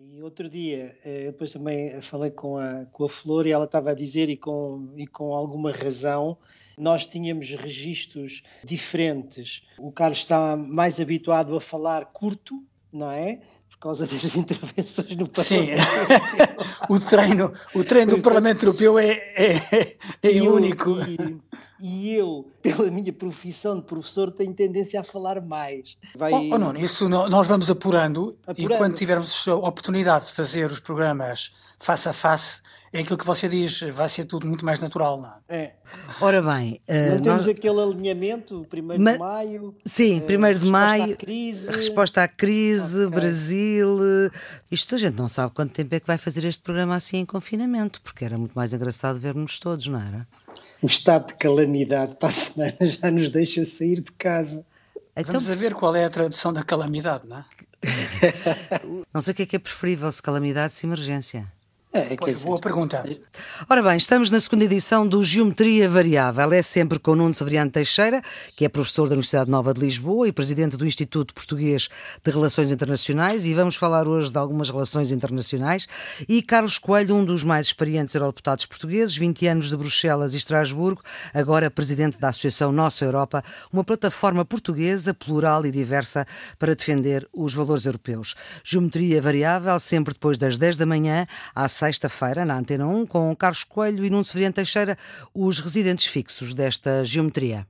E outro dia, eh, eu depois também falei com a, com a Flor e ela estava a dizer, e com, e com alguma razão, nós tínhamos registros diferentes. O Carlos está mais habituado a falar curto, não é? Por causa das intervenções no Parlamento. Sim, o treino, o treino do Parlamento Europeu é, é, é único. E, e, eu, pela minha profissão de professor, tenho tendência a falar mais. Vai... Oh, oh, não, isso nós vamos apurando, apurando, e quando tivermos a oportunidade de fazer os programas face a face, é aquilo que você diz, vai ser tudo muito mais natural, não é? é. Ora bem, uh, não temos aquele alinhamento, 1 Ma... de maio. Sim, 1 uh, de maio, à crise. resposta à crise, okay. Brasil. Isto a gente não sabe quanto tempo é que vai fazer este programa assim em confinamento, porque era muito mais engraçado ver-nos todos, não era? O estado de calamidade para a semana já nos deixa sair de casa. Então... Vamos a ver qual é a tradução da calamidade, não é? não sei o que é que é preferível, se calamidade, se emergência. É, pois, boa pergunta. Ora bem, estamos na segunda edição do Geometria Variável. É sempre com Nuno Severiano Teixeira, que é professor da Universidade Nova de Lisboa e presidente do Instituto Português de Relações Internacionais, e vamos falar hoje de algumas relações internacionais. E Carlos Coelho, um dos mais experientes eurodeputados portugueses, 20 anos de Bruxelas e Estrasburgo, agora presidente da Associação Nossa Europa, uma plataforma portuguesa, plural e diversa para defender os valores europeus. Geometria Variável, sempre depois das 10 da manhã, às sexta-feira, na Antena 1, com Carlos Coelho e Nuno Severiano Teixeira, os residentes fixos desta geometria.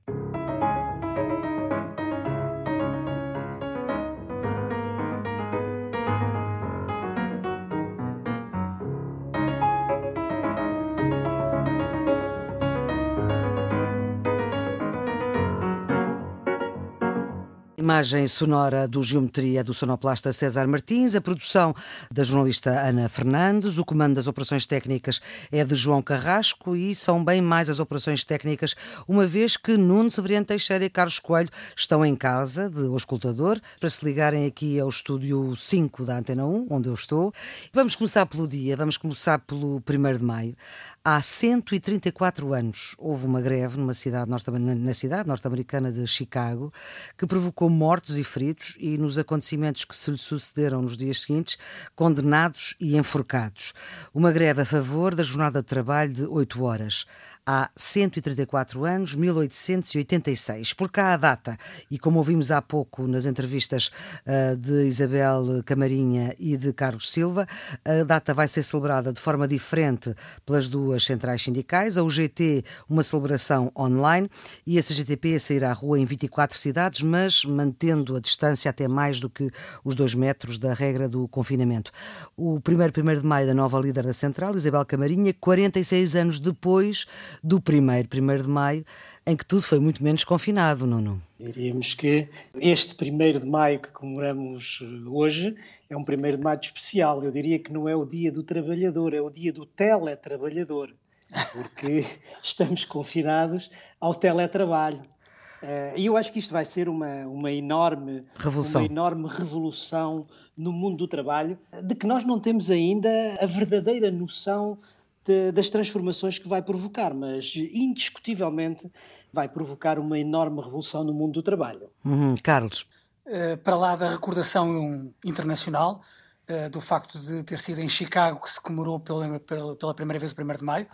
Imagem sonora do Geometria do sonoplasta César Martins, a produção da jornalista Ana Fernandes, o comando das operações técnicas é de João Carrasco e são bem mais as operações técnicas, uma vez que Nuno Severiano Teixeira e Carlos Coelho estão em casa de O Escutador para se ligarem aqui ao estúdio 5 da Antena 1, onde eu estou. Vamos começar pelo dia, vamos começar pelo 1 de maio. Há 134 anos houve uma greve numa cidade norte na cidade norte-americana de Chicago que provocou mortos e feridos e nos acontecimentos que se lhe sucederam nos dias seguintes, condenados e enforcados. Uma greve a favor da jornada de trabalho de 8 horas há 134 anos, 1886. Por cá a data, e como ouvimos há pouco nas entrevistas uh, de Isabel Camarinha e de Carlos Silva, a data vai ser celebrada de forma diferente pelas duas centrais sindicais. A UGT, uma celebração online, e a CGTP a sair à rua em 24 cidades, mas mantendo a distância até mais do que os dois metros da regra do confinamento. O primeiro 1 de maio da nova líder da central, Isabel Camarinha, 46 anos depois do primeiro, primeiro de maio, em que tudo foi muito menos confinado, Nuno. Diríamos que este primeiro de maio que comemoramos hoje é um primeiro de maio especial. Eu diria que não é o dia do trabalhador, é o dia do teletrabalhador, porque estamos confinados ao teletrabalho. Eh, e eu acho que isto vai ser uma, uma, enorme, revolução. uma enorme revolução no mundo do trabalho, de que nós não temos ainda a verdadeira noção de, das transformações que vai provocar, mas indiscutivelmente vai provocar uma enorme revolução no mundo do trabalho. Uhum. Carlos. Uh, para lá da recordação internacional, uh, do facto de ter sido em Chicago que se comemorou pela, primeira vez o 1 de maio,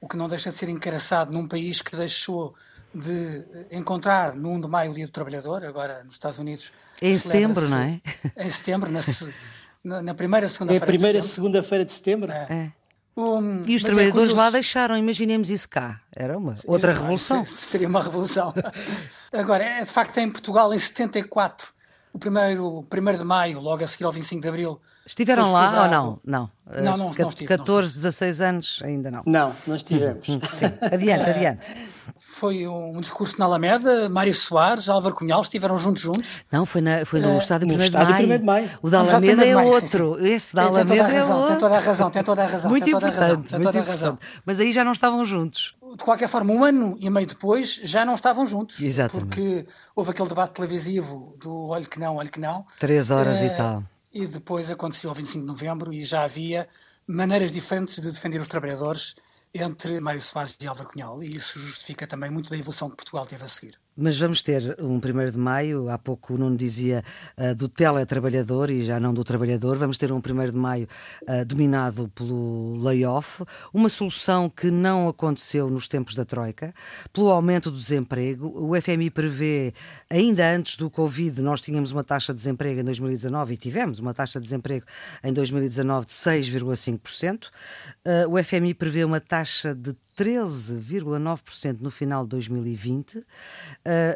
o que não deixa de ser encarçado num país que deixou de encontrar no 1 de maio o Dia do Trabalhador, agora nos Estados Unidos. Em setembro, não é? Em setembro, na, na, na primeira segunda-feira. É a primeira segunda-feira de setembro? É. é. Um, e os é trabalhadores é lá deixaram, imaginemos isso cá. Era uma outra revolução. Seria uma revolução. Agora, é, de facto, em Portugal, em 74, o primeiro, primeiro de maio, logo a seguir ao 25 de abril. Estiveram lá ou não? Não. Não, não, não estive, 14, 16 anos, ainda não. Não, não estivemos. Sim, adiante, adiante. Foi um discurso na Alameda, Mário Soares, Álvaro Cunhal estiveram juntos juntos. Não, foi, na, foi no uh, estádio 1 de, maio. de Maio. O da Alameda é outro. Sim, sim. Esse da Alameda é razão, outro. Tem toda a razão, tem toda a razão. Muito tem toda importante, a razão, tem toda a razão. Mas aí já não estavam juntos. De qualquer forma, um ano e meio depois já não estavam juntos. Exatamente. Porque houve aquele debate televisivo do olho que não, olho que não. Três horas uh, e tal. E depois aconteceu o 25 de novembro e já havia maneiras diferentes de defender os trabalhadores entre Mário Soares e Álvaro Cunhal, e isso justifica também muito da evolução que Portugal teve a seguir. Mas vamos ter um 1 de maio, há pouco o Nuno dizia uh, do teletrabalhador e já não do trabalhador, vamos ter um 1 de maio uh, dominado pelo layoff, uma solução que não aconteceu nos tempos da Troika, pelo aumento do desemprego. O FMI prevê, ainda antes do Covid, nós tínhamos uma taxa de desemprego em 2019 e tivemos uma taxa de desemprego em 2019 de 6,5%. Uh, o FMI prevê uma taxa de 13,9% no final de 2020. Uh,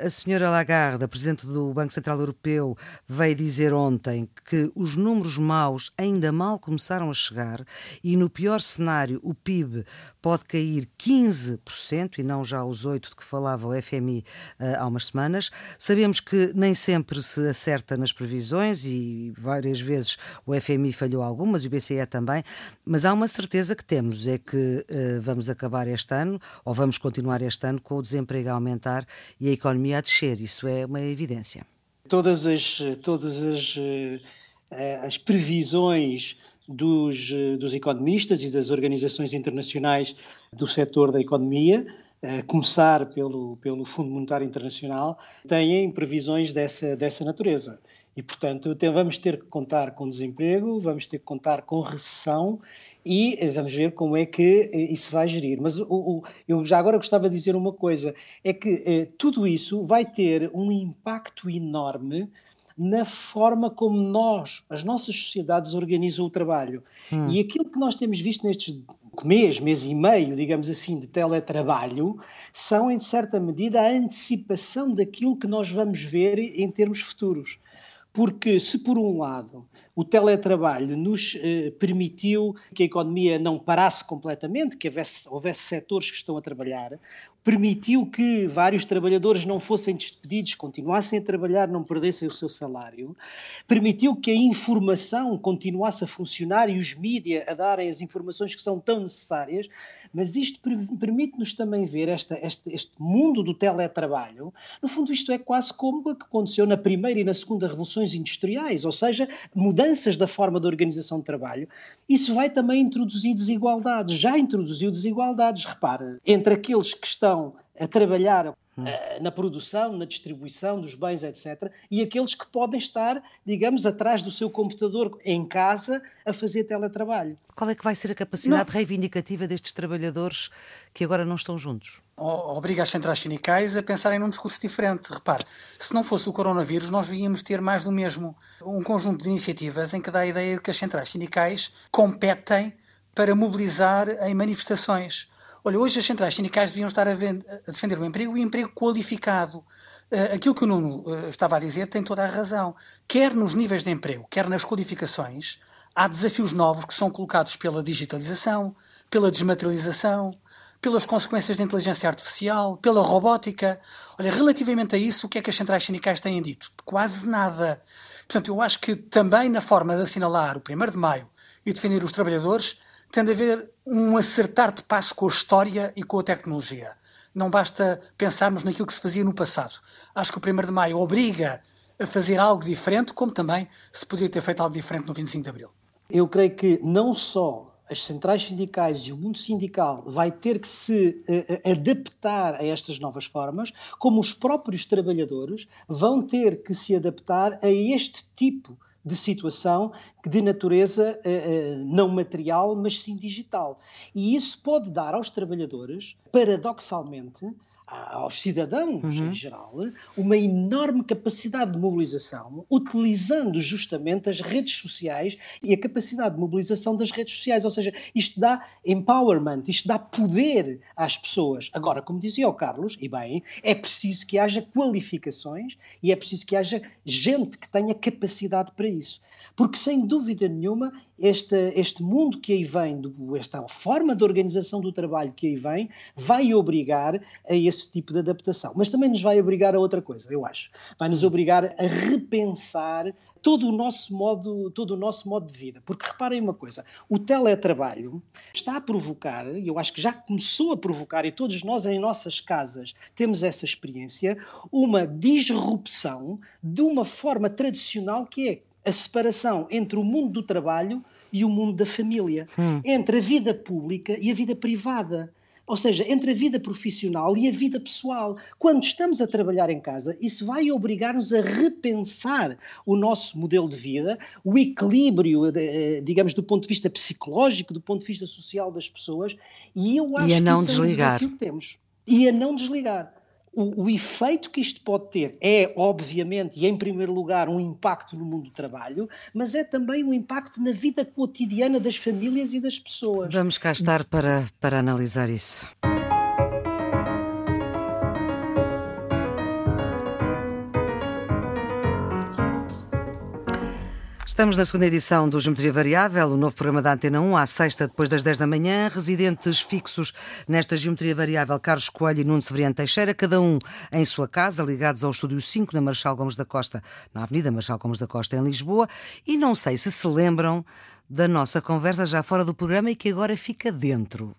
a senhora Lagarde, a presidente do Banco Central Europeu, veio dizer ontem que os números maus ainda mal começaram a chegar e, no pior cenário, o PIB pode cair 15% e não já os 8% de que falava o FMI uh, há umas semanas. Sabemos que nem sempre se acerta nas previsões e várias vezes o FMI falhou algumas e o BCE também, mas há uma certeza que temos, é que uh, vamos acabar este ano, ou vamos continuar este ano, com o desemprego a aumentar e a economia a descer. Isso é uma evidência. Todas as, todas as, eh, as previsões dos, dos economistas e das organizações internacionais do setor da economia, a começar pelo, pelo Fundo Monetário Internacional, têm previsões dessa, dessa natureza. E, portanto, vamos ter que contar com desemprego, vamos ter que contar com recessão e eh, vamos ver como é que eh, isso vai gerir. Mas o, o, eu já agora gostava de dizer uma coisa: é que eh, tudo isso vai ter um impacto enorme na forma como nós, as nossas sociedades, organizam o trabalho. Hum. E aquilo que nós temos visto nestes mês, mês e meio, digamos assim, de teletrabalho, são, em certa medida, a antecipação daquilo que nós vamos ver em termos futuros. Porque, se por um lado o teletrabalho nos eh, permitiu que a economia não parasse completamente, que houvesse, houvesse setores que estão a trabalhar, permitiu que vários trabalhadores não fossem despedidos, continuassem a trabalhar, não perdessem o seu salário, permitiu que a informação continuasse a funcionar e os mídias a darem as informações que são tão necessárias, mas isto permite-nos também ver esta, este, este mundo do teletrabalho. No fundo, isto é quase como o que aconteceu na primeira e na segunda revoluções industriais, ou seja, mudanças da forma de organização de trabalho. Isso vai também introduzir desigualdades, já introduziu desigualdades, repara, entre aqueles que estão estão a trabalhar Hum. Eh, na produção, na distribuição dos bens, etc. E aqueles que podem estar, digamos, atrás do seu computador em casa a fazer teletrabalho. Qual é que vai ser a capacidade não. reivindicativa destes trabalhadores que agora não estão juntos? Obriga as centrais sindicais a pensarem num discurso diferente. Repare, se não fosse o coronavírus, nós víamos ter mais do mesmo. Um conjunto de iniciativas em que dá a ideia de que as centrais sindicais competem para mobilizar em manifestações Olha, hoje as centrais sindicais deviam estar a, a defender o emprego e o emprego qualificado. Uh, aquilo que o Nuno uh, estava a dizer tem toda a razão. Quer nos níveis de emprego, quer nas qualificações, há desafios novos que são colocados pela digitalização, pela desmaterialização, pelas consequências da inteligência artificial, pela robótica. Olha, relativamente a isso, o que é que as centrais sindicais têm dito? Quase nada. Portanto, eu acho que também na forma de assinalar o 1 de maio e defender os trabalhadores, tem de haver um acertar de passo com a história e com a tecnologia. Não basta pensarmos naquilo que se fazia no passado. Acho que o 1 de Maio obriga a fazer algo diferente, como também se poderia ter feito algo diferente no 25 de Abril. Eu creio que não só as centrais sindicais e o mundo sindical vai ter que se uh, adaptar a estas novas formas, como os próprios trabalhadores vão ter que se adaptar a este tipo de de situação de natureza uh, uh, não material, mas sim digital. E isso pode dar aos trabalhadores, paradoxalmente, aos cidadãos uhum. em geral uma enorme capacidade de mobilização, utilizando justamente as redes sociais e a capacidade de mobilização das redes sociais. Ou seja, isto dá empowerment, isto dá poder às pessoas. Agora, como dizia o Carlos, e bem, é preciso que haja qualificações e é preciso que haja gente que tenha capacidade para isso. Porque, sem dúvida nenhuma, este, este mundo que aí vem, esta forma de organização do trabalho que aí vem, vai obrigar a esse tipo de adaptação. Mas também nos vai obrigar a outra coisa, eu acho. Vai nos obrigar a repensar todo o nosso modo, todo o nosso modo de vida. Porque reparem uma coisa, o teletrabalho está a provocar, e eu acho que já começou a provocar, e todos nós em nossas casas temos essa experiência, uma disrupção de uma forma tradicional que é a separação entre o mundo do trabalho e o mundo da família, hum. entre a vida pública e a vida privada. ou seja, entre a vida profissional e a vida pessoal. Quando estamos a trabalhar em casa, isso vai obrigar-nos a repensar o nosso modelo de vida, o equilíbrio, eh, digamos, do ponto de vista psicológico, do ponto de vista social das pessoas, e eu acho e a não que isso desligar. é um desafio que temos. E a não desligar. O, o, efeito que isto pode ter é, obviamente, e em primeiro lugar, um impacto no mundo do trabalho, mas é também um impacto na vida cotidiana das famílias e das pessoas. Vamos cá estar para, para analisar isso. Estamos na segunda edição do Geometria Variável, o novo programa da Antena 1, à sexta, depois das 10 da manhã. Residentes fixos nesta Geometria Variável, Carlos Coelho e Nuno Severiano Teixeira, cada um em sua casa, ligados ao Estúdio 5, na Marechal Gomes da Costa, na Avenida Marechal Gomes da Costa, em Lisboa. E não sei se se lembram da nossa conversa já fora do programa e que agora fica dentro.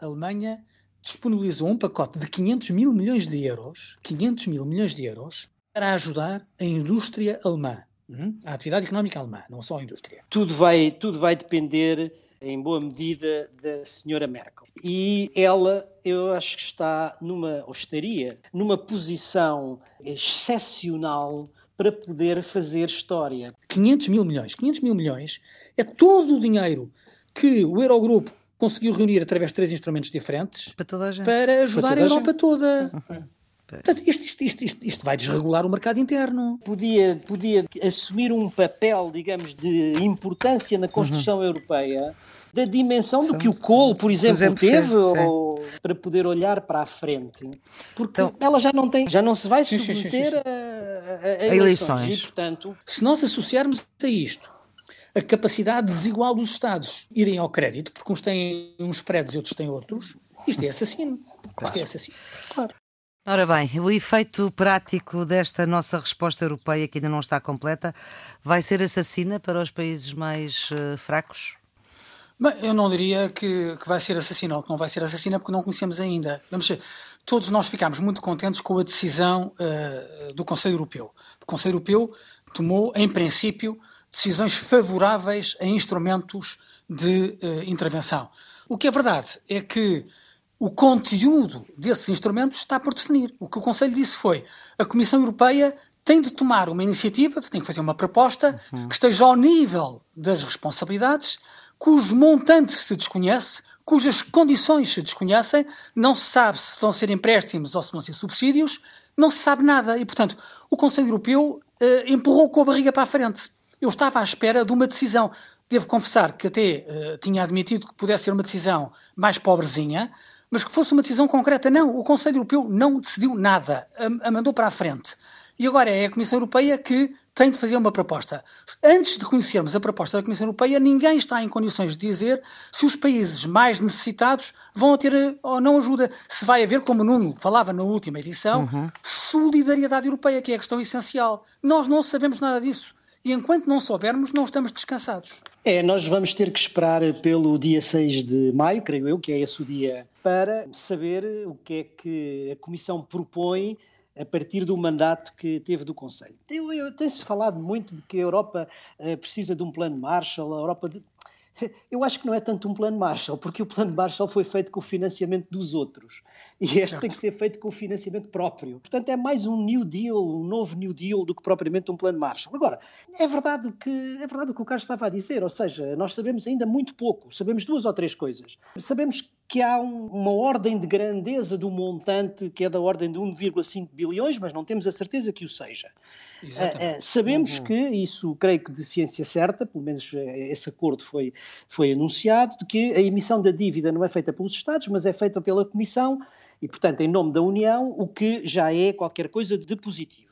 A Alemanha disponibilizou um pacote de 500 mil milhões de euros, 500 mil milhões de euros, para ajudar a indústria alemã Uhum. A atividade económica alemã, não só a indústria. Tudo vai, tudo vai depender, em boa medida, da senhora Merkel. E ela, eu acho que está numa, ou estaria, numa posição excepcional para poder fazer história. 500 mil milhões. 500 mil milhões é todo o dinheiro que o Eurogrupo conseguiu reunir através de três instrumentos diferentes para, para ajudar para a Europa toda. Portanto, isto, isto, isto, isto, vai desregular o mercado interno. Podia, podia assumir um papel, digamos, de importância na construção uhum. europeia da dimensão do que o Cole, por exemplo, por exemplo teve ou, para poder olhar para a frente. Porque então, ela já não tem, já não se vai submeter sim, sim, a, a, a, eleições. eleições. E, portanto, se nós associarmos a isto a capacidade desigual dos Estados irem ao crédito, porque uns têm uns prédios e outros têm outros, isto é assassino. Claro. Isto é assassino. Claro. Ora bem, o efeito prático desta nossa resposta europeia, que ainda não está completa, vai ser assassina para os países mais uh, fracos? Bem, eu não diria que, que vai ser assassina, ou que não vai ser assassina porque não conhecemos ainda. Vamos ver, todos nós ficámos muito contentes com a decisão uh, do Conselho Europeu. O Conselho Europeu tomou, em princípio, decisões favoráveis a instrumentos de uh, intervenção. O que é verdade é que o conteúdo desses instrumentos está por definir. O que o Conselho disse foi: a Comissão Europeia tem de tomar uma iniciativa, tem que fazer uma proposta uhum. que esteja ao nível das responsabilidades, cujo montante se desconhece, cujas condições se desconhecem, não se sabe se vão ser empréstimos ou se vão ser subsídios, não se sabe nada. E, portanto, o Conselho Europeu uh, empurrou com a barriga para a frente. Eu estava à espera de uma decisão. Devo confessar que até uh, tinha admitido que pudesse ser uma decisão mais pobrezinha, mas que fosse uma decisão concreta. Não, o Conselho Europeu não decidiu nada, a, a mandou para a frente. E agora é a Comissão Europeia que tem de fazer uma proposta. Antes de conhecermos a proposta da Comissão Europeia, ninguém está em condições de dizer se os países mais necessitados vão ter eh, ou não ajuda. Se vai haver, como o Nuno falava na última edição, uhum. solidariedade europeia, que é a questão essencial. Nós não sabemos nada disso. E enquanto não soubermos, não estamos descansados. É, nós vamos ter que esperar pelo dia 6 de maio, creio eu, que é esse o dia, para saber o que é que a Comissão propõe a partir do mandato que teve do Conselho. Tem-se falado muito de que a Europa uh, precisa de um plano Marshall, a Europa. De... Eu acho que não é tanto um plano Marshall, porque o plano Marshall foi feito com o financiamento dos outros. E este certo. tem que ser feito com o financiamento próprio. Portanto, é mais um New Deal, um novo New Deal, do que propriamente um plano Marshall. Agora, é verdade o que, é verdade o, que o Carlos estava a dizer, ou seja, nós sabemos ainda muito pouco, sabemos duas ou três coisas. Sabemos que há um, uma ordem de grandeza do montante que é da ordem de 1,5 bilhões, mas não temos a certeza que o seja. Uh, uh, sabemos uhum. que, isso creio que de ciência certa, pelo menos eh, esse acordo foi, foi anunciado, de que a emissão da dívida não é feita pelos Estados, mas é feita pela Comissão e, portanto, em nome da União, o que já é qualquer coisa de positivo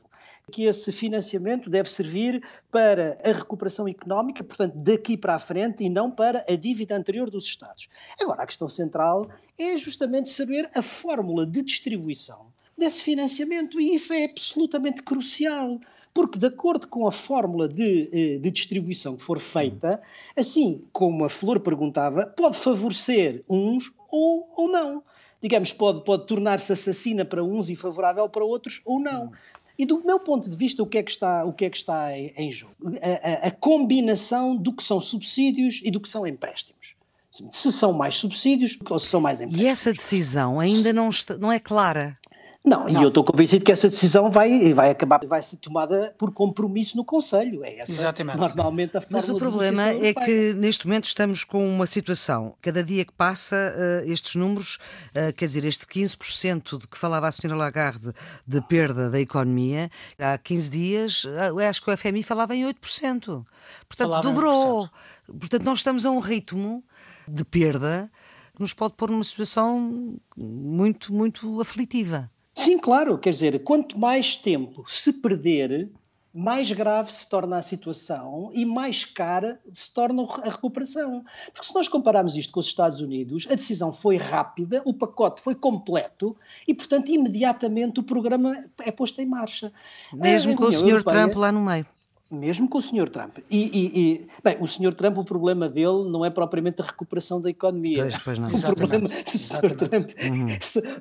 que esse financiamento deve servir para a recuperação económica, portanto, daqui para a frente e não para a dívida anterior dos Estados. Agora, a questão central é justamente saber a fórmula de distribuição desse financiamento e isso é absolutamente crucial. Porque, de acordo com a fórmula de, eh, de, distribuição que for feita, assim como a Flor perguntava, pode favorecer uns ou, ou não digamos, pode, pode tornar-se assassina para uns e favorável para outros ou não. E do meu ponto de vista, o que é que está, o que é que está em, jogo? A, a, a, combinação do que são subsídios e do que são empréstimos. Se são mais subsídios ou se são mais empréstimos. E essa decisão ainda não, está, não é clara. Não, não, e eu estou convencido que essa decisão vai, vai acabar, vai ser tomada por compromisso no Conselho. É essa Exatamente. normalmente a forma Mas o problema é que neste momento estamos com uma situação, cada dia que passa, uh, estes números, uh, quer dizer, este 15% de que falava a senhora Lagarde de perda da economia, há 15 dias, uh, acho que o FMI falava em 8%. Portanto, falava dobrou. 8%. Portanto, nós estamos a um ritmo de perda que nos pode pôr numa situação muito, muito aflitiva. Sim, claro, quer dizer, quanto mais tempo se perder, mais grave se torna a situação e mais cara se torna a recuperação. Porque se nós compararmos isto com os Estados Unidos, a decisão foi rápida, o pacote foi completo e, portanto, imediatamente o programa é posto em marcha. Mesmo com o Sr. Europeia, Trump lá no meio. Mesmo com o Sr. Trump. E, e, e, bem, o Sr. Trump, o problema dele não é propriamente a recuperação da economia. Pois, pois não. O Exatamente. problema do Sr. Trump uhum.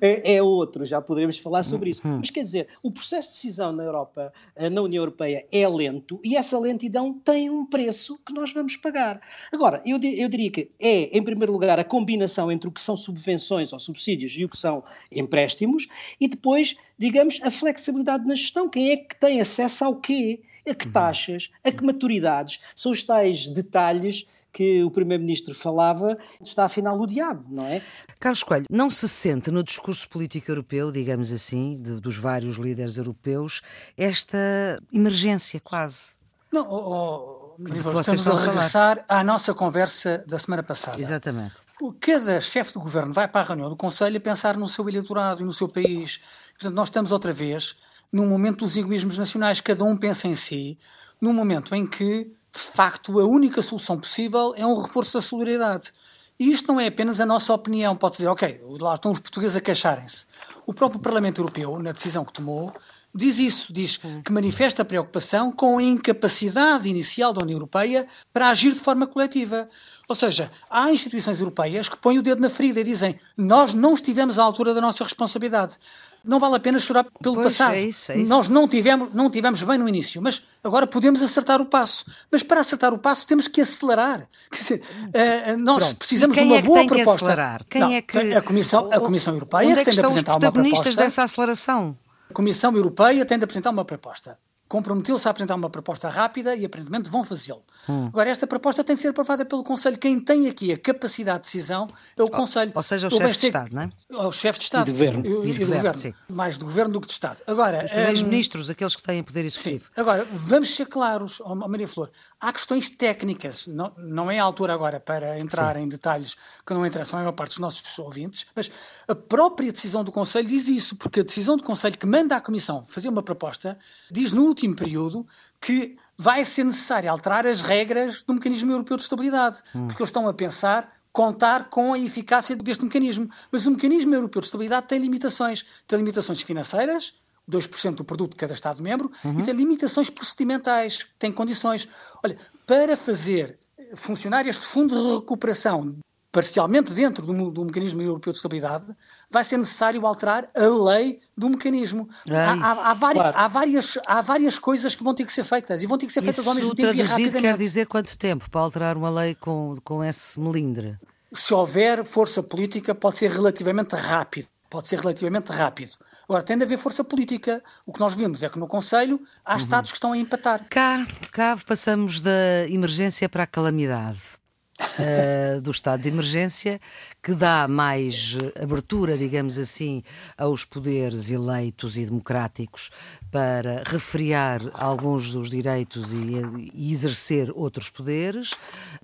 é, é, outro, já poderemos falar sobre isso. Uhum. Mas quer dizer, o processo de decisão na Europa, eh, na União Europeia, é lento e essa lentidão tem um preço que nós vamos pagar. Agora, eu, eu diria que é, em primeiro lugar, a combinação entre o que são subvenções ou subsídios e o que são empréstimos e depois, digamos, a flexibilidade na gestão. Quem é que tem acesso ao quê? A que uhum. taxas, a que maturidades, são os tais detalhes que o Primeiro-Ministro falava, está afinal o diabo, não é? Carlos Coelho, não se sente no discurso político europeu, digamos assim, de, dos vários líderes europeus, esta emergência quase? Não, oh, oh, estamos a regressar à nossa conversa da semana passada. Exatamente. Cada chefe de governo vai para a reunião do Conselho a pensar no seu eleitorado e no seu país. Portanto, nós estamos outra vez num momento dos egoísmos nacionais, cada um pensa em si, num momento em que, de facto, a única solução possível é um reforço da solidariedade. E isto não é apenas a nossa opinião. Pode dizer, ok, lá estão os portugueses a queixarem-se. O próprio Parlamento Europeu, na decisão que tomou, diz isso, diz que manifesta preocupação com a incapacidade inicial da União Europeia para agir de forma coletiva. Ou seja, há instituições europeias que põem o dedo na ferida e dizem nós não estivemos à altura da nossa responsabilidade não vale a pena chorar pelo pois, passado. É isso, é isso. Nós não tivemos, não tivemos bem no início, mas agora podemos acertar o passo. Mas para acertar o passo temos que acelerar. Quer dizer, uh, nós Pronto. precisamos de uma é boa tem proposta. Acelerar? Quem não, é que a Comissão, a Comissão Europeia Onde é que tem de apresentar uma proposta. os protagonistas dessa aceleração? A Comissão Europeia tem de apresentar uma proposta comprometeu-se a apresentar uma proposta rápida e aparentemente vão fazê-lo. Hum. Agora, esta proposta tem de ser aprovada pelo Conselho. Quem tem aqui a capacidade de decisão é o Conselho. Ou seja, o chefe de Estado, não é? O chefe de Estado. E de governo. E, e, de governo. governo. Mais de governo do que de Estado. Agora, Os primeiros um, ministros, aqueles que têm poder executivo. Sim. Agora, vamos ser claros, oh, Maria Flor. Há questões técnicas. Não, não é a altura agora para entrar sim. em detalhes que não interessam a maior parte dos nossos ouvintes, mas a própria decisão do Conselho diz isso, porque a decisão do Conselho que manda à Comissão fazer uma proposta diz no último período que vai ser necessário alterar as regras do mecanismo europeu de estabilidade, hum. porque eles estão a pensar contar com a eficácia deste mecanismo. Mas o mecanismo europeu de estabilidade tem limitações. Tem limitações financeiras, 2% do produto de cada Estado-membro, uhum. e tem limitações procedimentais, tem condições. Olha, para fazer funcionar este fundo de recuperação parcialmente dentro do, do, mecanismo europeu de estabilidade, vai ser necessário alterar a lei do mecanismo. Há, há, há, várias, claro. há, várias, há várias coisas que vão ter que ser feitas e vão ter que ser feitas Isso ao mesmo tempo e rapidamente. quer dizer quanto tempo para alterar uma lei com, com esse melindre? Se houver força política, pode ser relativamente rápido. Pode ser relativamente rápido. Agora, tem de haver força política. O que nós vimos é que no Conselho há uhum. Estados que estão a empatar. Cá, cá passamos da emergência para a calamidade uh, do estado de emergência, que dá mais abertura, digamos assim, aos poderes eleitos e democráticos para refriar alguns dos direitos e, e exercer outros poderes.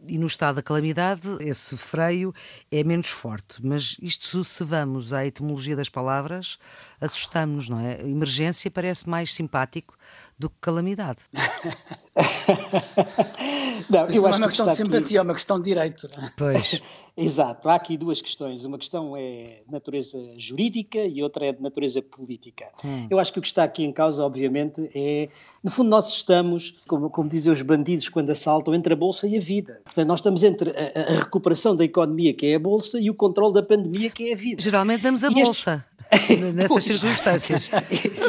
E no estado da calamidade, esse freio é menos forte. Mas isto, se vamos à etimologia das palavras, assustamos-nos, não é? Emergência parece mais simpático do que calamidade. não, eu não é uma questão de simpatia, aqui... é uma questão de direito. É? Pois. Exato, há aqui duas questões. Uma questão é de natureza jurídica e outra é de natureza política. Hum. Eu acho que o que está aqui em causa, obviamente, é. No fundo, nós estamos, como, como dizem os bandidos quando assaltam, entre a Bolsa e a vida. Portanto, nós estamos entre a, a recuperação da economia, que é a Bolsa, e o controle da pandemia, que é a vida. Geralmente damos a e Bolsa. Nessas circunstâncias.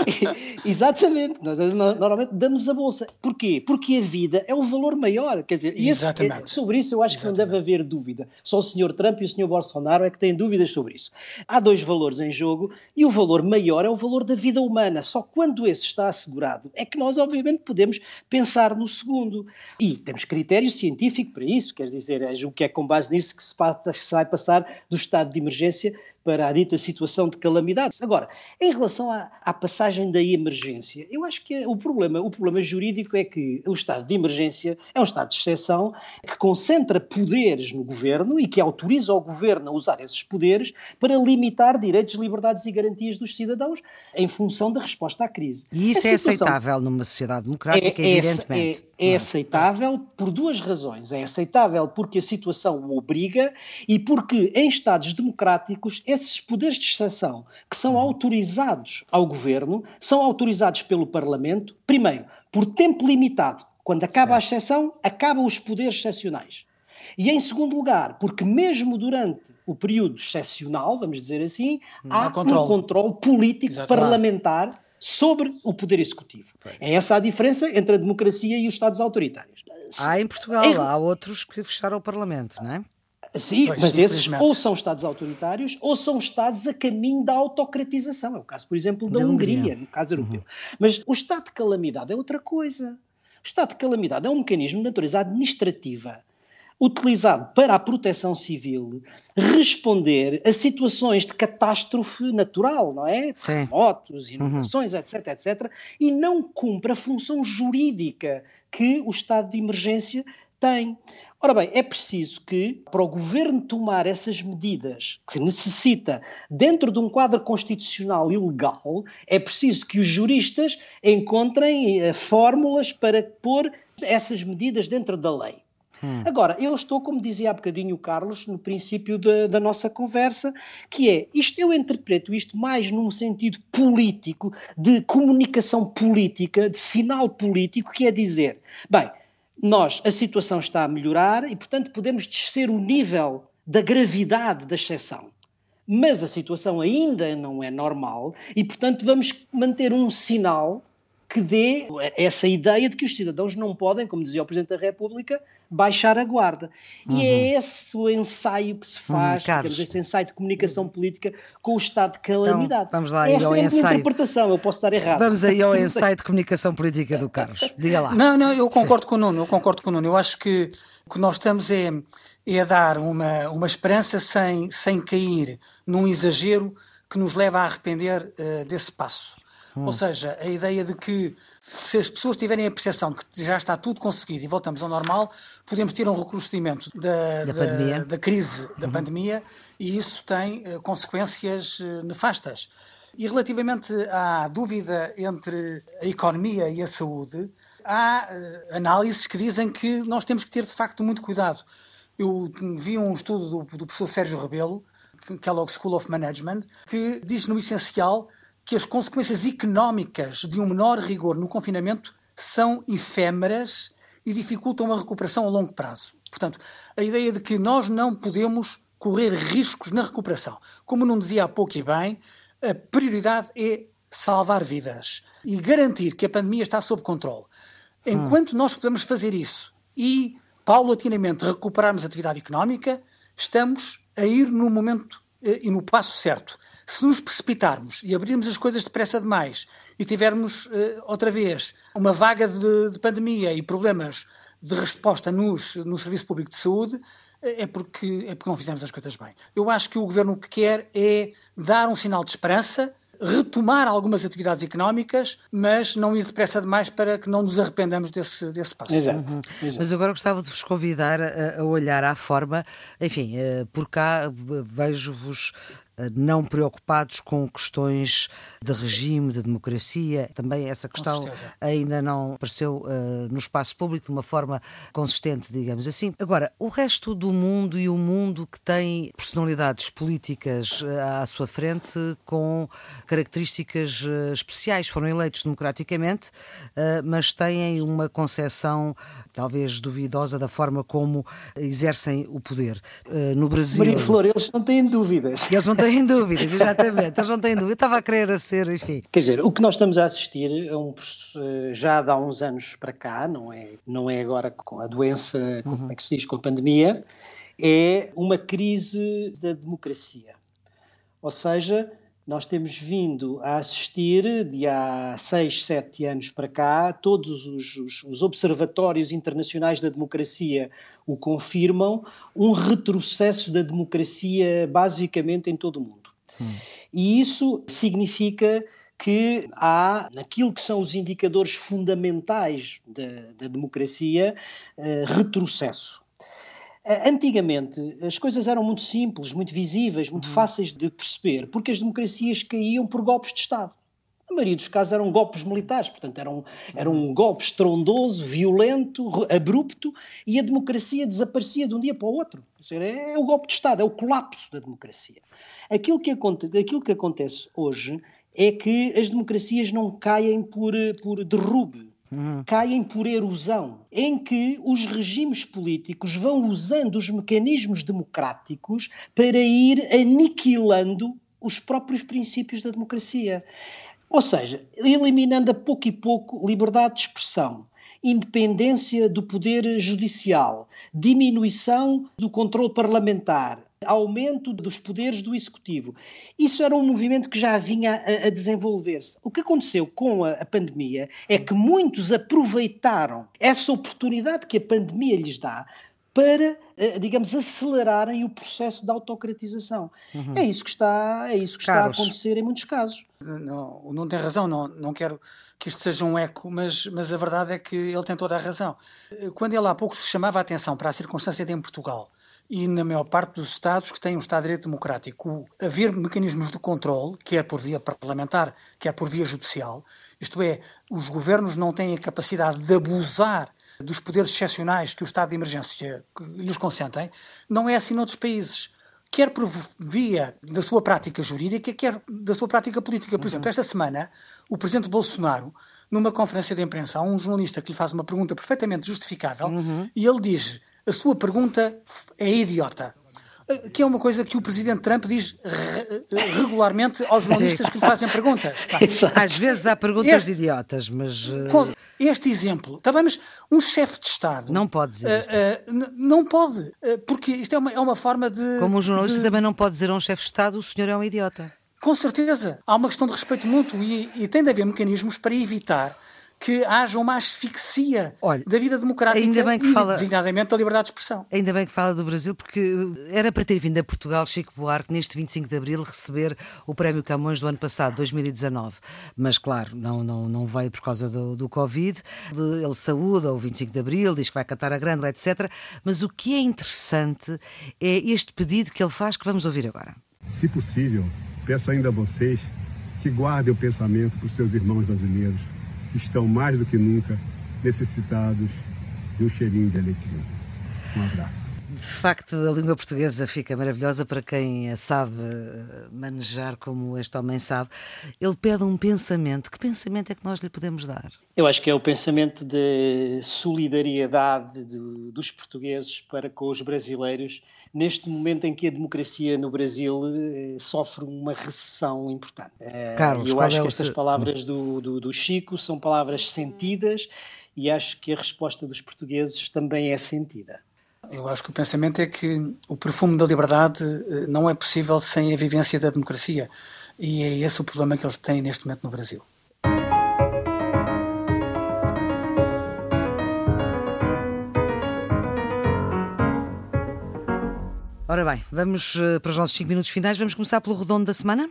Exatamente. Nós, normalmente damos a bolsa. Porquê? Porque a vida é o valor maior. Quer dizer, esse, é, sobre isso eu acho Exatamente. que não deve haver dúvida. Só o Sr. Trump e o Sr. Bolsonaro é que têm dúvidas sobre isso. Há dois valores em jogo e o valor maior é o valor da vida humana. Só quando esse está assegurado é que nós, obviamente, podemos pensar no segundo. E temos critério científico para isso, quer dizer, é o que é com base nisso que se vai passar do estado de emergência para a dita situação de calamidade. Agora, em relação à, à, passagem da emergência, eu acho que é, o problema, o problema jurídico é que o estado de emergência é um estado de exceção que concentra poderes no governo e que autoriza o governo a usar esses poderes para limitar direitos, liberdades e garantias dos cidadãos em função da resposta à crise. E isso a é situação... aceitável numa sociedade democrática, é, evidentemente. É, é aceitável por duas razões. É aceitável porque a situação o obriga e porque em estados democráticos esses poderes de exceção que são autorizados ao governo são autorizados pelo Parlamento, primeiro, por tempo limitado. Quando acaba a exceção, acabam os poderes excepcionais. E em segundo lugar, porque mesmo durante o período excepcional, vamos dizer assim, há, há um controle político Exato. parlamentar sobre o poder executivo. É essa a diferença entre a democracia e os Estados autoritários. Há em Portugal, é... há outros que fecharam o Parlamento, não é? Sim, pois, mas esses ou são Estados autoritários ou são Estados a caminho da autocratização. É o caso, por exemplo, da, da Hungria, Hungria, no caso europeu. Uhum. Mas o estado de calamidade é outra coisa. O estado de calamidade é um mecanismo de natureza administrativa utilizado para a proteção civil responder a situações de catástrofe natural, não é? Terremotos, uhum. inundações, uhum. etc, etc, e não cumpre a função jurídica que o estado de emergência tem. Ora bem, é preciso que, para o governo tomar essas medidas que se necessita dentro de um quadro constitucional e legal, é preciso que os juristas encontrem uh, fórmulas para pôr essas medidas dentro da lei. Hum. Agora, eu estou, como dizia há bocadinho o Carlos, no princípio de, da nossa conversa, que é, isto eu interpreto isto mais num sentido político, de comunicação política, de sinal político, que é dizer, bem, nós, a situação está a melhorar e, portanto, podemos descer o nível da gravidade da exceção. Mas a situação ainda não é normal e, portanto, vamos manter um sinal que dê essa ideia de que os cidadãos não podem, como dizia o Presidente da República, baixar a guarda. Uhum. E é uhum. esse o ensaio que se uhum, faz, uhum, digamos, esse ensaio de comunicação política com o estado de calamidade. Então, vamos lá, Esta é a minha ensaio. interpretação, eu posso estar errado. Vamos aí ao ensaio de comunicação política do Carlos. Diga lá. Não, não, eu concordo com o Nuno, eu concordo com o Nuno. Eu acho que o que nós estamos é, é a dar uma, uma esperança sem, sem cair num exagero que nos leva a arrepender uh, desse passo. Hum. Ou seja, a ideia de que se as pessoas tiverem a percepção que já está tudo conseguido e voltamos ao normal, podemos ter um recrudescimento da, da, da, da crise da uhum. pandemia e isso tem uh, consequências uh, nefastas. E relativamente à dúvida entre a economia e a saúde, há uh, análises que dizem que nós temos que ter de facto muito cuidado. Eu vi um estudo do, do professor Sérgio Rebelo, Kellogg School of Management, que diz no essencial que as consequências económicas de um menor rigor no confinamento são efêmeras e dificultam a recuperação a longo prazo. Portanto, a ideia de que nós não podemos correr riscos na recuperação. Como não dizia há pouco e bem, a prioridade é salvar vidas e garantir que a pandemia está sob controle. Enquanto hum. nós podemos fazer isso e paulatinamente recuperarmos a atividade económica, estamos a ir no momento e no passo certo. Se nos precipitarmos e abrirmos as coisas depressa demais e tivermos uh, outra vez uma vaga de, de, pandemia e problemas de resposta nos, no Serviço Público de Saúde, eh, é porque, é porque não fizemos as coisas bem. Eu acho que o governo o que quer é dar um sinal de esperança, retomar algumas atividades económicas, mas não ir depressa demais para que não nos arrependamos desse, desse passo. Exato. Uhum. Exato. Mas agora gostava de vos convidar a, a olhar à forma, enfim, uh, por cá vejo-vos eh, não preocupados com questões de regime, de democracia. Também essa questão ainda não apareceu uh, no espaço público de uma forma consistente, digamos assim. Agora, o resto do mundo e o mundo que tem personalidades políticas uh, à sua frente com características uh, especiais, foram eleitos democraticamente, mas têm uma concepção talvez duvidosa da forma como exercem o poder. no Brasil. Maria Flor, eles não têm dúvidas. Eles não têm têm dúvidas, exatamente. Eles não têm dúvidas. Eu estava a querer ser, enfim. Quer dizer, o que nós estamos a assistir é um já há uns anos para cá, não é, não é agora com a doença, uhum. como é que se diz, com a pandemia, é uma crise da democracia. Ou seja, nós temos vindo a assistir, de há seis, sete anos para cá, todos os, os, os, observatórios internacionais da democracia o confirmam, um retrocesso da democracia basicamente em todo o mundo. Hum. E isso significa que há, naquilo que são os indicadores fundamentais da, da democracia, uh, retrocesso. Antigamente as coisas eram muito simples, muito visíveis, muito uhum. fáceis de perceber, porque as democracias caíam por golpes de Estado. A maioria dos casos eram golpes militares, portanto, era um, era um golpe estrondoso, violento, abrupto, e a democracia desaparecia de um dia para o outro. Dizer, é, é o golpe de Estado, é o colapso da democracia. Aquilo que, aconte, aquilo que acontece hoje é que as democracias não caem por, por derrube, Uhum. caem por erosão, em que os regimes políticos vão usando os mecanismos democráticos para ir aniquilando os próprios princípios da democracia. Ou seja, eliminando a pouco e pouco liberdade de expressão, independência do poder judicial, diminuição do controle parlamentar, aumento dos poderes do executivo. Isso era um movimento que já vinha a, a desenvolver-se. O que aconteceu com a, a, pandemia é que muitos aproveitaram essa oportunidade que a pandemia lhes dá para, eh, digamos, acelerarem o processo de autocratização. Uhum. É isso que está, é isso que está a acontecer em muitos casos. Não, não tem razão, não, não quero que isto seja um eco, mas, mas a verdade é que ele tem toda a razão. Quando ele há pouco chamava a atenção para a circunstância de em Portugal e na maior parte dos Estados que têm um Estado de Direito Democrático, haver mecanismos de controle, quer por via parlamentar, quer por via judicial, isto é, os governos não têm a capacidade de abusar dos poderes excepcionais que o estado de emergência lhes consentem, não é assim noutros países. Quer por via da sua prática jurídica, quer da sua prática política. Por uhum. exemplo, esta semana, o presidente Bolsonaro, numa conferência de imprensa, há um jornalista que lhe faz uma pergunta perfeitamente justificável uhum. e ele diz a sua pergunta é idiota. Que é uma coisa que o presidente Trump diz regularmente aos jornalistas que lhe fazem perguntas. Às vezes há perguntas este, idiotas, mas. Uh... Este exemplo, está bem, mas um chefe de Estado. Não pode dizer. Uh, uh, não pode, porque isto é uma, é uma forma de. Como um jornalista de... também não pode dizer a um chefe de Estado: o senhor é um idiota. Com certeza. Há uma questão de respeito mútuo e, e tem de haver mecanismos para evitar que haja uma asfixia Olha, da vida democrática ainda bem que e, fala, designadamente, da liberdade de expressão. Ainda bem que fala do Brasil, porque era para ter vindo a Portugal Chico Buarque neste 25 de Abril receber o Prémio Camões do ano passado, 2019. Mas, claro, não, não, não veio por causa do, do Covid. Ele saúda o 25 de Abril, diz que vai cantar a grande, etc. Mas o que é interessante é este pedido que ele faz, que vamos ouvir agora. Se possível, peço ainda a vocês que guardem o pensamento para os seus irmãos brasileiros estão mais do que nunca necessitados de um cheirinho de alecrim. Um abraço. De facto, a língua portuguesa fica maravilhosa para quem a sabe eh, manejar como este homem sabe. Ele pede um pensamento. Que pensamento é que nós lhe podemos dar? Eu acho que é o pensamento de solidariedade dos portugueses para com os brasileiros neste momento em que a democracia no Brasil eh, sofre uma recessão importante. Eh, Carlos, eu acho é que estas seu... palavras do, do, do Chico são palavras sentidas e acho que a resposta dos portugueses também é sentida. Eu acho que o pensamento é que o perfume da liberdade eh, não é possível sem a vivência da democracia. E é esse o problema que eles têm neste momento no Brasil. Ora bem, vamos eh, para os nossos 5 minutos finais. Vamos começar pelo redondo da semana?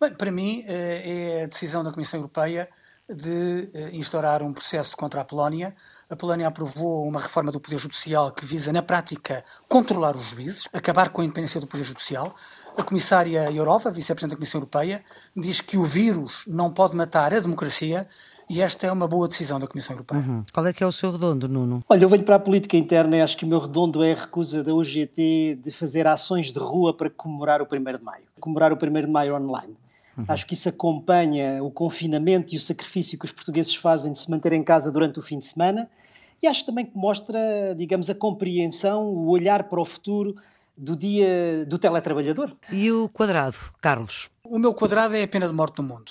Bem, para mim eh, é a decisão da Comissão Europeia de instaurar um processo contra a Polónia. A Polónia aprovou uma reforma do Poder Judicial que visa, na prática, controlar os juízes, acabar com a independência do Poder Judicial. A comissária Jourova, vice-presidente da Comissão Europeia, diz que o vírus não pode matar a democracia e esta é uma boa decisão da Comissão Europeia. Uhum. Qual é que é o seu redondo, Nuno? Olha, eu venho para a política interna e acho que o meu redondo é a recusa da UGT de fazer ações de rua para comemorar o 1 de Maio. Comemorar o 1 de Maio online. Uhum. Acho que isso acompanha o confinamento e o sacrifício que os portugueses fazem de se manter em casa durante o fim de semana e acho também que mostra, digamos, a compreensão, o olhar para o futuro do dia do teletrabalhador. E o quadrado, Carlos? O meu quadrado é a pena de morte no mundo.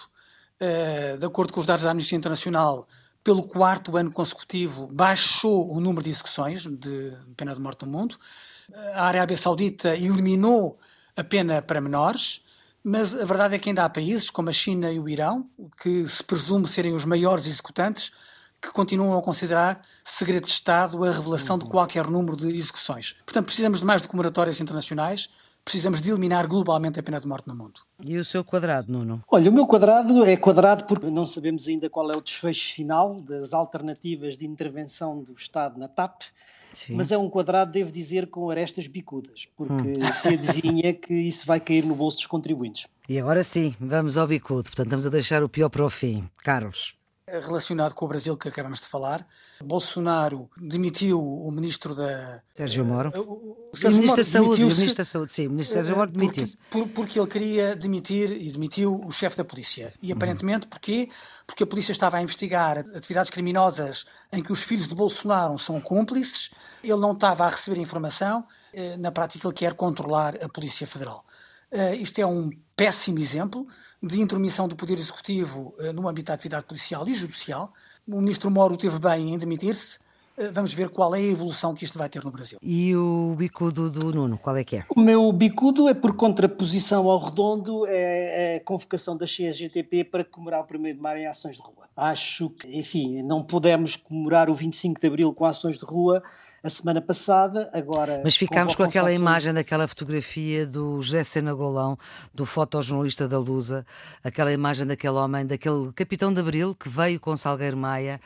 Uh, de acordo com os dados da Amnistia Internacional, pelo quarto ano consecutivo baixou o número de execuções de pena de morte no mundo. A Arábia Saudita eliminou a pena para menores, mas a verdade é que ainda há países como a China e o Irão, que se presume serem os maiores executantes, que continuam a considerar segredo de Estado a revelação de qualquer número de execuções. Portanto, precisamos de mais decoratórias internacionais, precisamos de eliminar globalmente a pena de morte no mundo. E o seu quadrado, Nuno? Olha, o meu quadrado é quadrado porque não sabemos ainda qual é o desfecho final das alternativas de intervenção do Estado na TAP. Sim. Mas é um quadrado, devo dizer, com arestas bicudas, porque hum. se adivinha que isso vai cair no bolso dos contribuintes. E agora sim, vamos ao bicudo. Portanto, estamos a deixar o pior para o fim. Carlos relacionado com o Brasil que acabamos de falar. Bolsonaro demitiu o ministro da. Sérgio Moro. Uh, o, o Sérgio ministro da Saúde, o ministro da Saúde, sim, o ministro Sérgio Moro demitiu-se. Porque, porque, ele queria demitir e demitiu o chefe da polícia. E aparentemente porquê? Porque a polícia estava a investigar atividades criminosas em que os filhos de Bolsonaro são cúmplices, ele não estava a receber informação, eh, na prática ele quer controlar a Polícia Federal. Isto é um péssimo exemplo de intromissão do Poder Executivo uh, no âmbito da atividade policial e judicial. O ministro Moro teve bem em demitir-se. Uh, vamos ver qual é a evolução que isto vai ter no Brasil. E o bicudo do Nuno, qual é que é? O meu bicudo é por contraposição ao redondo, é, é a convocação da CGTP para comemorar o 1 de maio em ações de rua. Acho que, enfim, não podemos comemorar o 25 de abril com ações de rua, a semana passada, agora... Mas ficámos com aquela imagem daquela fotografia do José Sena Golão, do fotojornalista da Lusa, aquela imagem daquele homem, daquele capitão de Abril que veio com Salgueiro Maia,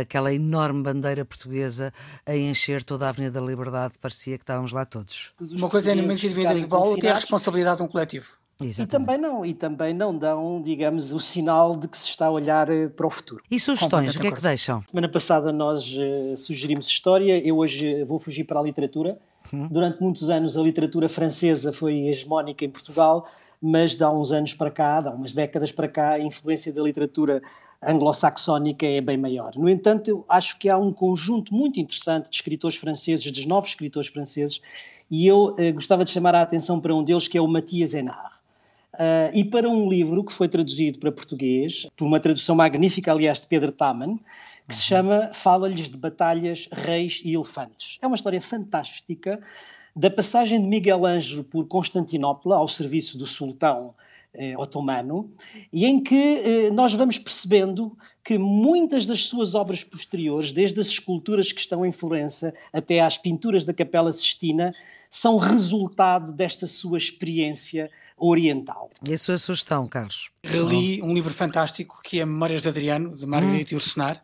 aquela enorme bandeira portuguesa a encher toda a Avenida da Liberdade, parecia que estávamos lá todos. Uma coisa é no momento de vida individual, outra é a responsabilidade de um coletivo. Exatamente. E também não, e também não dão, digamos, o sinal de que se está a olhar eh, para o futuro. E sugestões, o que é que deixam? Semana passada nós uh, sugerimos história, eu hoje vou fugir para a literatura. Hum. Durante muitos anos a literatura francesa foi hegemónica em Portugal, mas de há uns anos para cá, de há umas décadas para cá, a influência da literatura anglo-saxónica é bem maior. No entanto, eu acho que há um conjunto muito interessante de escritores franceses, de novos escritores franceses, e eu uh, gostava de chamar a atenção para um deles, que é o Mathias Enard. Uh, e para um livro que foi traduzido para português, por uma tradução magnífica, aliás, de Pedro Taman, que se chama Fala-lhes de Batalhas, Reis e Elefantes. É uma história fantástica da passagem de Miguel Ângelo por Constantinopla ao serviço do sultão eh, otomano, e em que eh, nós vamos percebendo que muitas das suas obras posteriores, desde as esculturas que estão em Florença até às pinturas da Capela Sistina, são resultado desta sua experiência oriental. E a sua sugestão, Carlos? Reli um livro fantástico que é Memórias de Adriano, de Margarita hum. Ursenar,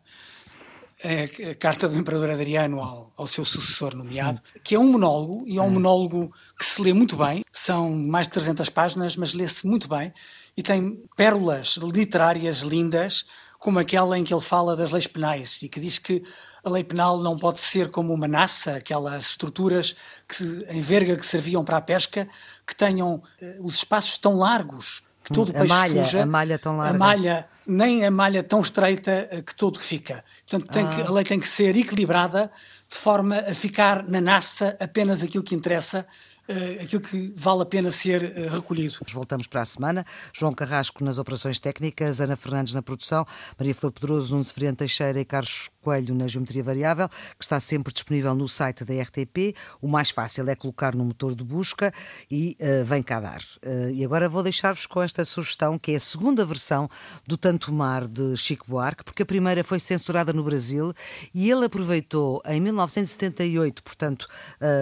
é a carta do Imperador Adriano ao, ao, seu sucessor nomeado, que é um monólogo, e é um hum. monólogo que se lê muito bem, são mais de 300 páginas, mas lê-se muito bem, e tem pérolas literárias lindas, como aquela em que ele fala das leis penais, e que diz que a lei penal não pode ser como uma naça, aquelas estruturas que, em verga que serviam para a pesca, que tenham uh, os espaços tão largos que todo o peixe a malha, fuja. A malha tão larga. A malha, nem a malha tão estreita uh, que todo fica. Portanto, ah. que, a lei tem que ser equilibrada de forma a ficar na naça apenas aquilo que interessa uh, aquilo que vale a pena ser uh, recolhido. Voltamos para a semana. João Carrasco nas operações técnicas, Ana Fernandes na produção, Maria Flor Pedroso, Nuno Severiano Teixeira e Carlos Coelho na Geometria Variável, que está sempre disponível no site da RTP. O mais fácil é colocar no motor de busca e uh, vem cá dar. E agora vou deixar-vos com esta sugestão, que é a segunda versão do Tanto Mar de Chico Buarque, porque a primeira foi censurada no Brasil e ele aproveitou em 1978, portanto,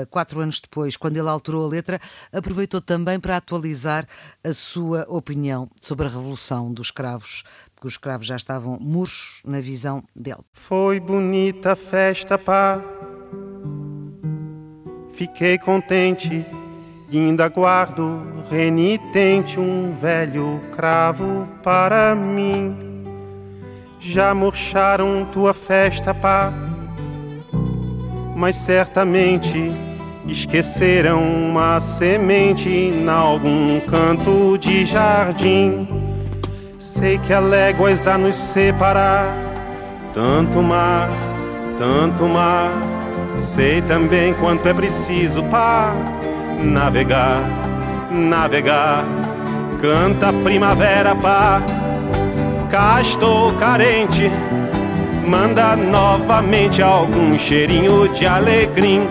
quatro anos depois, quando ele alterou a letra, aproveitou também para atualizar a sua opinião sobre a revolução dos escravos, porque os escravos já estavam murchos na visão dele. Foi bonita a festa, pá. Fiquei contente e ainda guardo renitente um velho cravo para mim. Já murcharam tua festa, pá, mas certamente Esqueceram uma semente em algum canto de jardim. Sei que há léguas a nos separar, tanto mar, tanto mar. Sei também quanto é preciso, pá, navegar, navegar. Canta primavera, pá, cá estou carente. Manda novamente algum cheirinho de alecrim.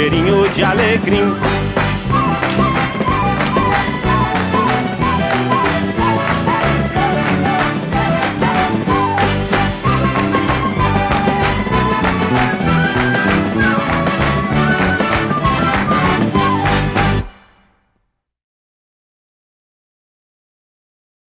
Cheirinho de alecrim